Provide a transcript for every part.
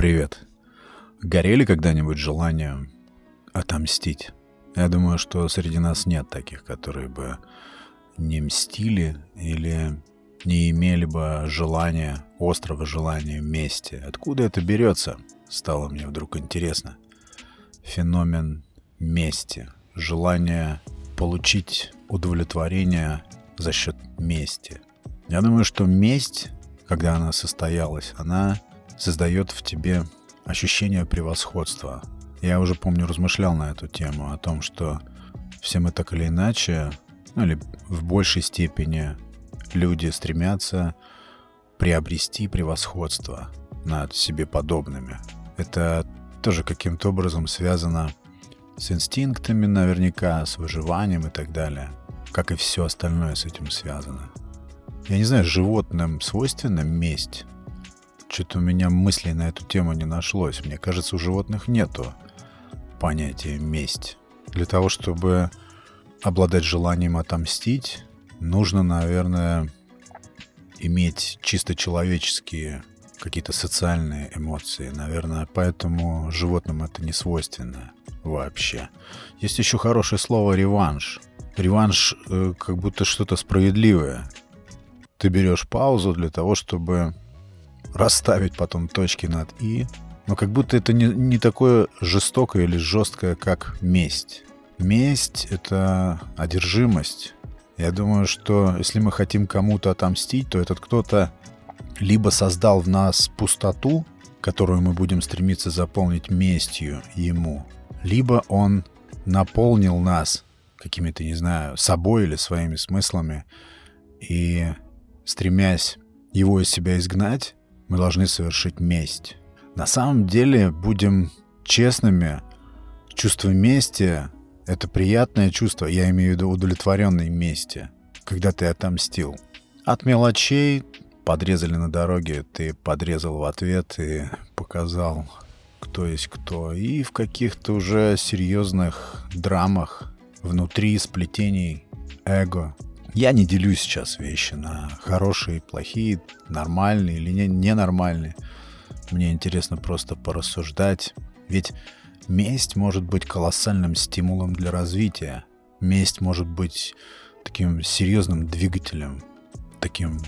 Привет. Горели когда-нибудь желанием отомстить? Я думаю, что среди нас нет таких, которые бы не мстили или не имели бы желания, острого желания мести. Откуда это берется? Стало мне вдруг интересно. Феномен мести. Желание получить удовлетворение за счет мести. Я думаю, что месть, когда она состоялась, она создает в тебе ощущение превосходства. Я уже помню, размышлял на эту тему, о том, что все мы так или иначе, ну или в большей степени люди стремятся приобрести превосходство над себе подобными. Это тоже каким-то образом связано с инстинктами наверняка, с выживанием и так далее. Как и все остальное с этим связано. Я не знаю, животным свойственна месть? Что-то у меня мыслей на эту тему не нашлось. Мне кажется, у животных нету понятия месть. Для того, чтобы обладать желанием отомстить, нужно, наверное, иметь чисто человеческие какие-то социальные эмоции. Наверное, поэтому животным это не свойственно вообще. Есть еще хорошее слово реванш. Реванш э, как будто что-то справедливое. Ты берешь паузу для того, чтобы расставить потом точки над «и», но как будто это не, не такое жестокое или жесткое, как месть. Месть — это одержимость. Я думаю, что если мы хотим кому-то отомстить, то этот кто-то либо создал в нас пустоту, которую мы будем стремиться заполнить местью ему, либо он наполнил нас какими-то, не знаю, собой или своими смыслами, и стремясь его из себя изгнать, мы должны совершить месть. На самом деле, будем честными, чувство мести — это приятное чувство, я имею в виду удовлетворенной мести, когда ты отомстил. От мелочей подрезали на дороге, ты подрезал в ответ и показал, кто есть кто. И в каких-то уже серьезных драмах внутри сплетений эго. Я не делю сейчас вещи на хорошие, плохие, нормальные или не, ненормальные. Мне интересно просто порассуждать. Ведь месть может быть колоссальным стимулом для развития. Месть может быть таким серьезным двигателем, таким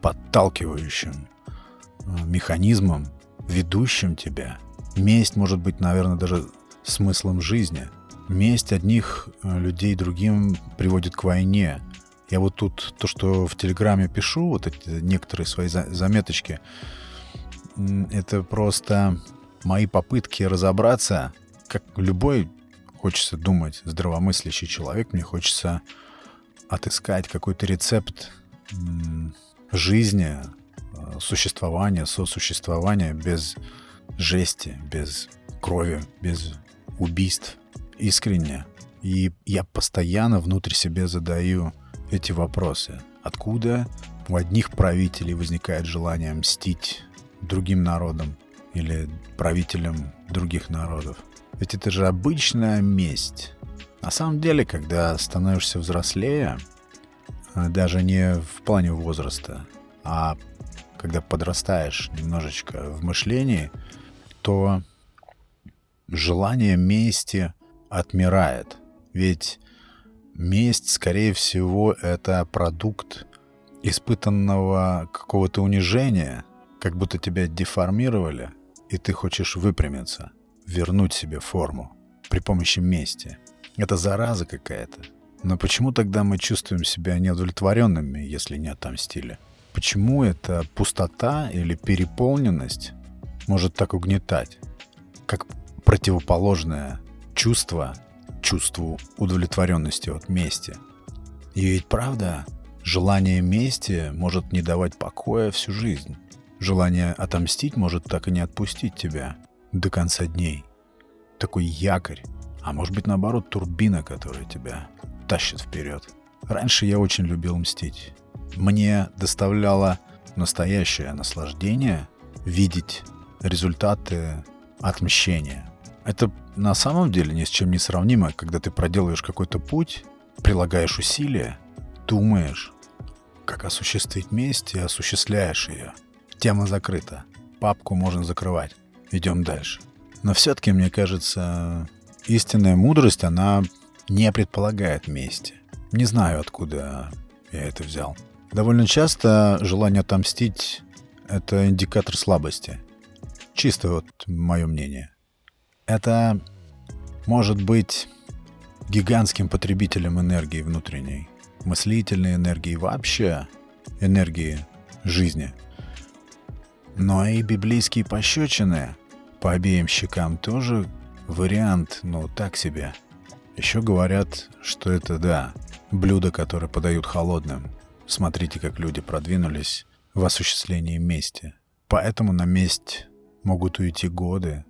подталкивающим э, механизмом, ведущим тебя. Месть может быть, наверное, даже смыслом жизни. Месть одних э, людей другим приводит к войне. Я вот тут то, что в Телеграме пишу, вот эти некоторые свои заметочки, это просто мои попытки разобраться, как любой хочется думать, здравомыслящий человек, мне хочется отыскать какой-то рецепт жизни, э, существования, сосуществования без жести, без крови, без убийств. Искренне. И я постоянно внутрь себе задаю эти вопросы. Откуда у одних правителей возникает желание мстить другим народам или правителям других народов? Ведь это же обычная месть. На самом деле, когда становишься взрослее, а, даже не в плане возраста, а когда подрастаешь немножечко в мышлении, то желание мести отмирает. Ведь месть, скорее всего, это продукт испытанного какого-то унижения, как будто тебя деформировали, и ты хочешь выпрямиться, вернуть себе форму при помощи мести. Это зараза какая-то. Но почему тогда мы чувствуем себя неудовлетворенными, если не отомстили? Почему эта пустота или переполненность может так угнетать? Как противоположное чувство чувству удовлетворенности от мести. И ведь правда, желание мести может не давать покоя всю жизнь. Желание отомстить может так и не отпустить тебя до конца дней. Такой якорь, а может быть наоборот турбина, которая тебя тащит вперед. Раньше я очень любил мстить. Мне доставляло настоящее наслаждение видеть результаты отмщения. Это на самом деле ни с чем не сравнимо, когда ты проделываешь какой-то путь, прилагаешь усилия, думаешь, как осуществить месть и осуществляешь ее. Тема закрыта. Папку можно закрывать. идем дальше. Но все-таки, мне кажется, истинная мудрость, она не предполагает мести. Не знаю, откуда я это взял. Довольно часто желание отомстить — это индикатор слабости. Чисто вот мое мнение. Это может быть гигантским потребителем энергии внутренней, мыслительной энергии, вообще энергии жизни. Но и библейские пощечины по обеим щекам тоже вариант, ну, так себе. Еще говорят, что это, да, блюдо, которое подают холодным. Смотрите, как люди продвинулись в осуществлении мести. Поэтому на месть могут уйти годы.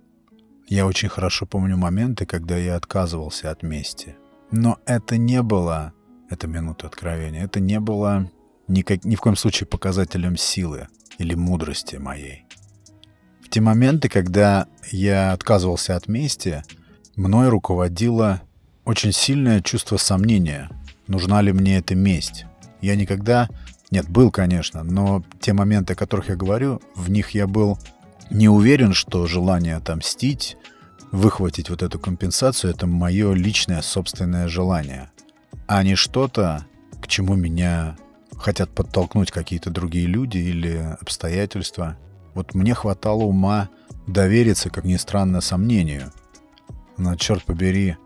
Я очень хорошо помню моменты, когда я отказывался от мести. Но это не было, это минута откровения, это не было никак, ни в коем случае показателем силы или мудрости моей. В те моменты, когда я отказывался от мести, мной руководило очень сильное чувство сомнения, нужна ли мне эта месть. Я никогда... Нет, был, конечно, но те моменты, о которых я говорю, в них я был не уверен, что желание отомстить, выхватить вот эту компенсацию, это мое личное собственное желание, а не что-то, к чему меня хотят подтолкнуть какие-то другие люди или обстоятельства. Вот мне хватало ума довериться, как ни странно, сомнению. Но, черт побери,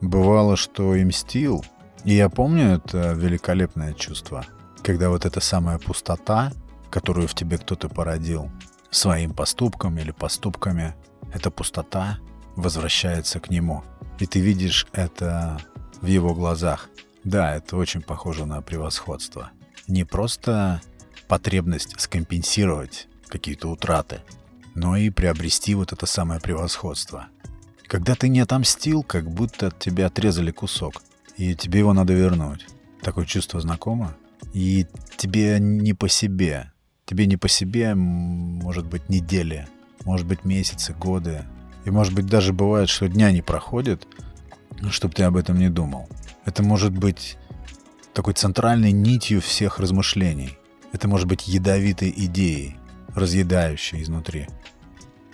бывало, что и мстил. И я помню это великолепное чувство, когда вот эта самая пустота, которую в тебе кто-то породил, своим поступком или поступками, эта пустота возвращается к нему. И ты видишь это в его глазах. Да, это очень похоже на превосходство. Не просто потребность скомпенсировать какие-то утраты, но и приобрести вот это самое превосходство. Когда ты не отомстил, как будто от тебя отрезали кусок, и тебе его надо вернуть. Такое чувство знакомо? И тебе не по себе. Тебе не по себе, может быть, недели, может быть, месяцы, годы. И, может быть, даже бывает, что дня не проходит, чтобы ты об этом не думал. Это может быть такой центральной нитью всех размышлений. Это может быть ядовитой идеей, разъедающей изнутри.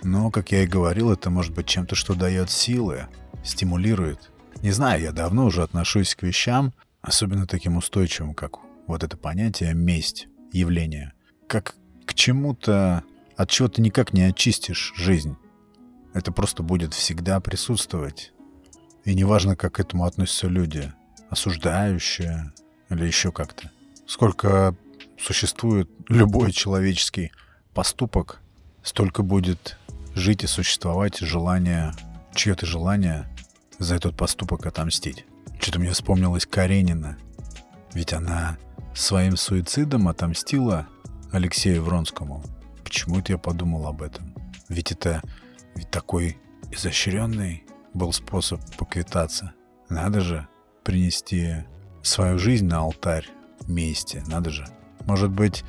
Но, как я и говорил, это может быть чем-то, что дает силы, стимулирует. Не знаю, я давно уже отношусь к вещам, особенно таким устойчивым, как вот это понятие «месть», явление. Как к чему-то, от чего ты никак не очистишь жизнь. Это просто будет всегда присутствовать. И неважно, как к этому относятся люди, осуждающие или еще как-то. Сколько существует любой человеческий поступок, столько будет жить и существовать желание, чье-то желание за этот поступок отомстить. Что-то мне вспомнилось Каренина. Ведь она своим суицидом отомстила Алексею Вронскому. Почему это я подумал об этом? Ведь это ведь такой изощренный был способ поквитаться. Надо же принести свою жизнь на алтарь мести. Надо же. Может быть,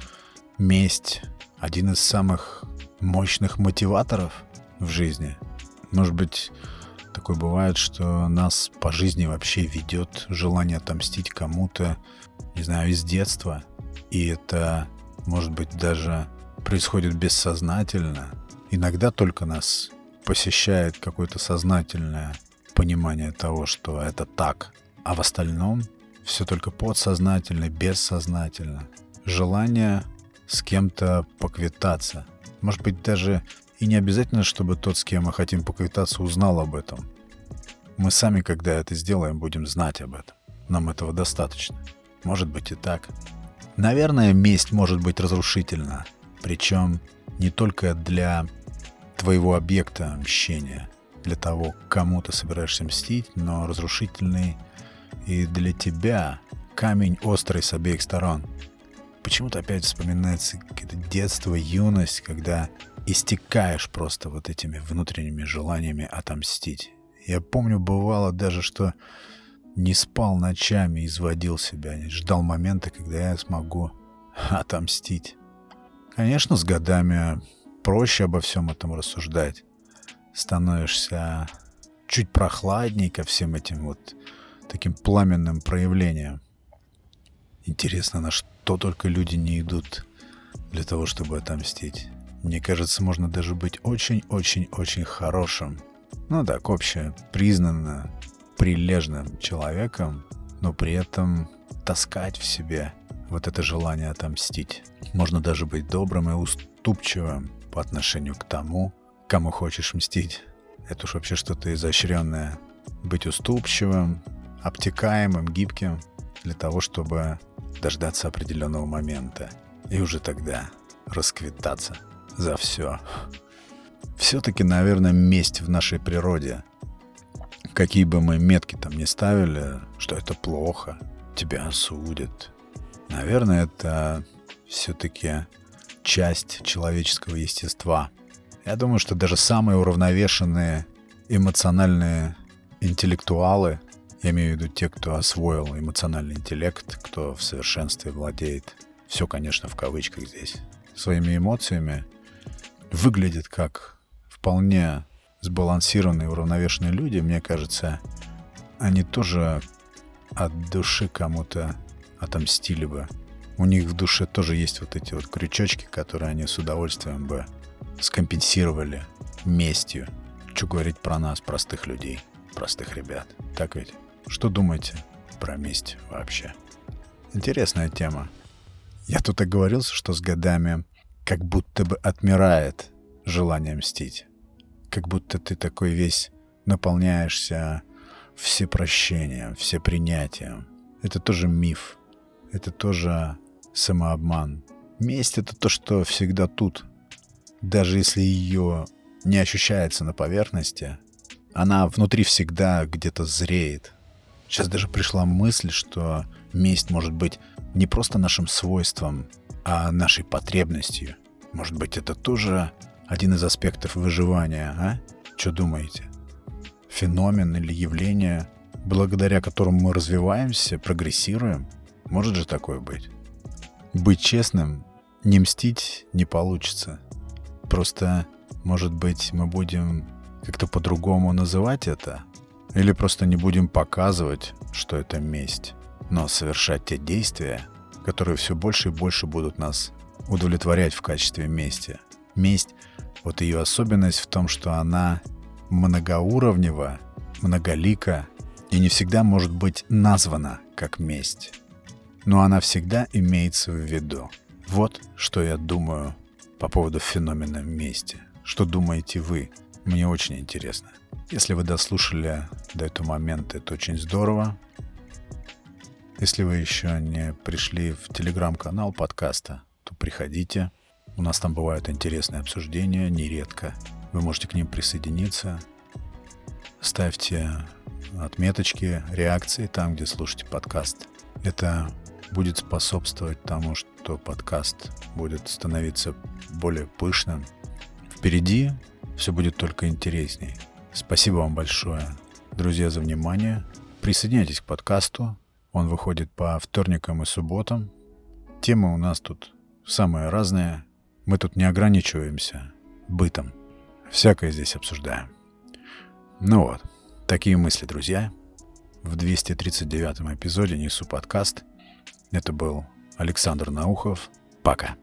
месть один из самых мощных мотиваторов в жизни. Может быть, такое бывает, что нас по жизни вообще ведет желание отомстить кому-то, не знаю, из детства. И это, может быть, даже происходит бессознательно. Иногда только нас посещает какое-то сознательное понимание того, что это так, а в остальном все только подсознательно, бессознательно. Желание с кем-то поквитаться. Может быть, даже и не обязательно, чтобы тот, с кем мы хотим поквитаться, узнал об этом. Мы сами, когда это сделаем, будем знать об этом. Нам этого достаточно. Может быть и так. Наверное, месть может быть разрушительна. Причем не только для твоего объекта мщения, для того, кому ты собираешься мстить, но разрушительный и для тебя камень острый с обеих сторон. Почему-то опять вспоминается это детство, юность, когда истекаешь просто вот этими внутренними желаниями отомстить. Я помню, бывало даже, что не спал ночами, изводил себя, ждал момента, когда я смогу отомстить. Конечно, с годами проще обо всем этом рассуждать. Становишься чуть прохладней ко всем этим вот таким пламенным проявлениям. Интересно, на что только люди не идут для того, чтобы отомстить. Мне кажется, можно даже быть очень-очень-очень хорошим. Ну так, общее, признанно прилежным человеком, но при этом таскать в себе вот это желание отомстить. Можно даже быть добрым и уступчивым по отношению к тому, кому хочешь мстить. Это уж вообще что-то изощренное. Быть уступчивым, обтекаемым, гибким для того, чтобы дождаться определенного момента и уже тогда расквитаться за все. Все-таки, наверное, месть в нашей природе. Какие бы мы метки там ни ставили, что это плохо, тебя осудят. Наверное, это все-таки часть человеческого естества. Я думаю, что даже самые уравновешенные эмоциональные интеллектуалы, я имею в виду те, кто освоил эмоциональный интеллект, кто в совершенстве владеет, все, конечно, в кавычках здесь, своими эмоциями, выглядят как вполне сбалансированные, уравновешенные люди, мне кажется, они тоже от души кому-то отомстили бы. У них в душе тоже есть вот эти вот крючочки, которые они с удовольствием бы скомпенсировали местью. Что говорить про нас, простых людей, простых ребят. Так ведь? Что думаете про месть вообще? Интересная тема. Я тут оговорился, что с годами как будто бы отмирает желание мстить. Как будто ты такой весь наполняешься всепрощением, всепринятием. Это тоже миф. Это тоже самообман. Месть — это то, что всегда тут. Даже если ее не ощущается на поверхности, она внутри всегда где-то зреет. Сейчас даже пришла мысль, что месть может быть не просто нашим свойством, а нашей потребностью. Может быть, это тоже один из аспектов выживания, а? Что думаете? Феномен или явление, благодаря которому мы развиваемся, прогрессируем? Может же такое быть? Быть честным, не мстить не получится. Просто, может быть, мы будем как-то по-другому называть это? Или просто не будем показывать, что это месть, но совершать те действия, которые все больше и больше будут нас удовлетворять в качестве мести. Месть, вот ее особенность в том, что она многоуровнева, многолика и не всегда может быть названа как месть но она всегда имеется в виду. Вот что я думаю по поводу феномена вместе. Что думаете вы? Мне очень интересно. Если вы дослушали до этого момента, это очень здорово. Если вы еще не пришли в телеграм-канал подкаста, то приходите. У нас там бывают интересные обсуждения, нередко. Вы можете к ним присоединиться. Ставьте отметочки, реакции там, где слушаете подкаст. Это будет способствовать тому, что подкаст будет становиться более пышным. Впереди все будет только интересней. Спасибо вам большое, друзья, за внимание. Присоединяйтесь к подкасту. Он выходит по вторникам и субботам. Темы у нас тут самые разные. Мы тут не ограничиваемся бытом. Всякое здесь обсуждаем. Ну вот, такие мысли, друзья. В 239 эпизоде несу подкаст – это был Александр Наухов. Пока.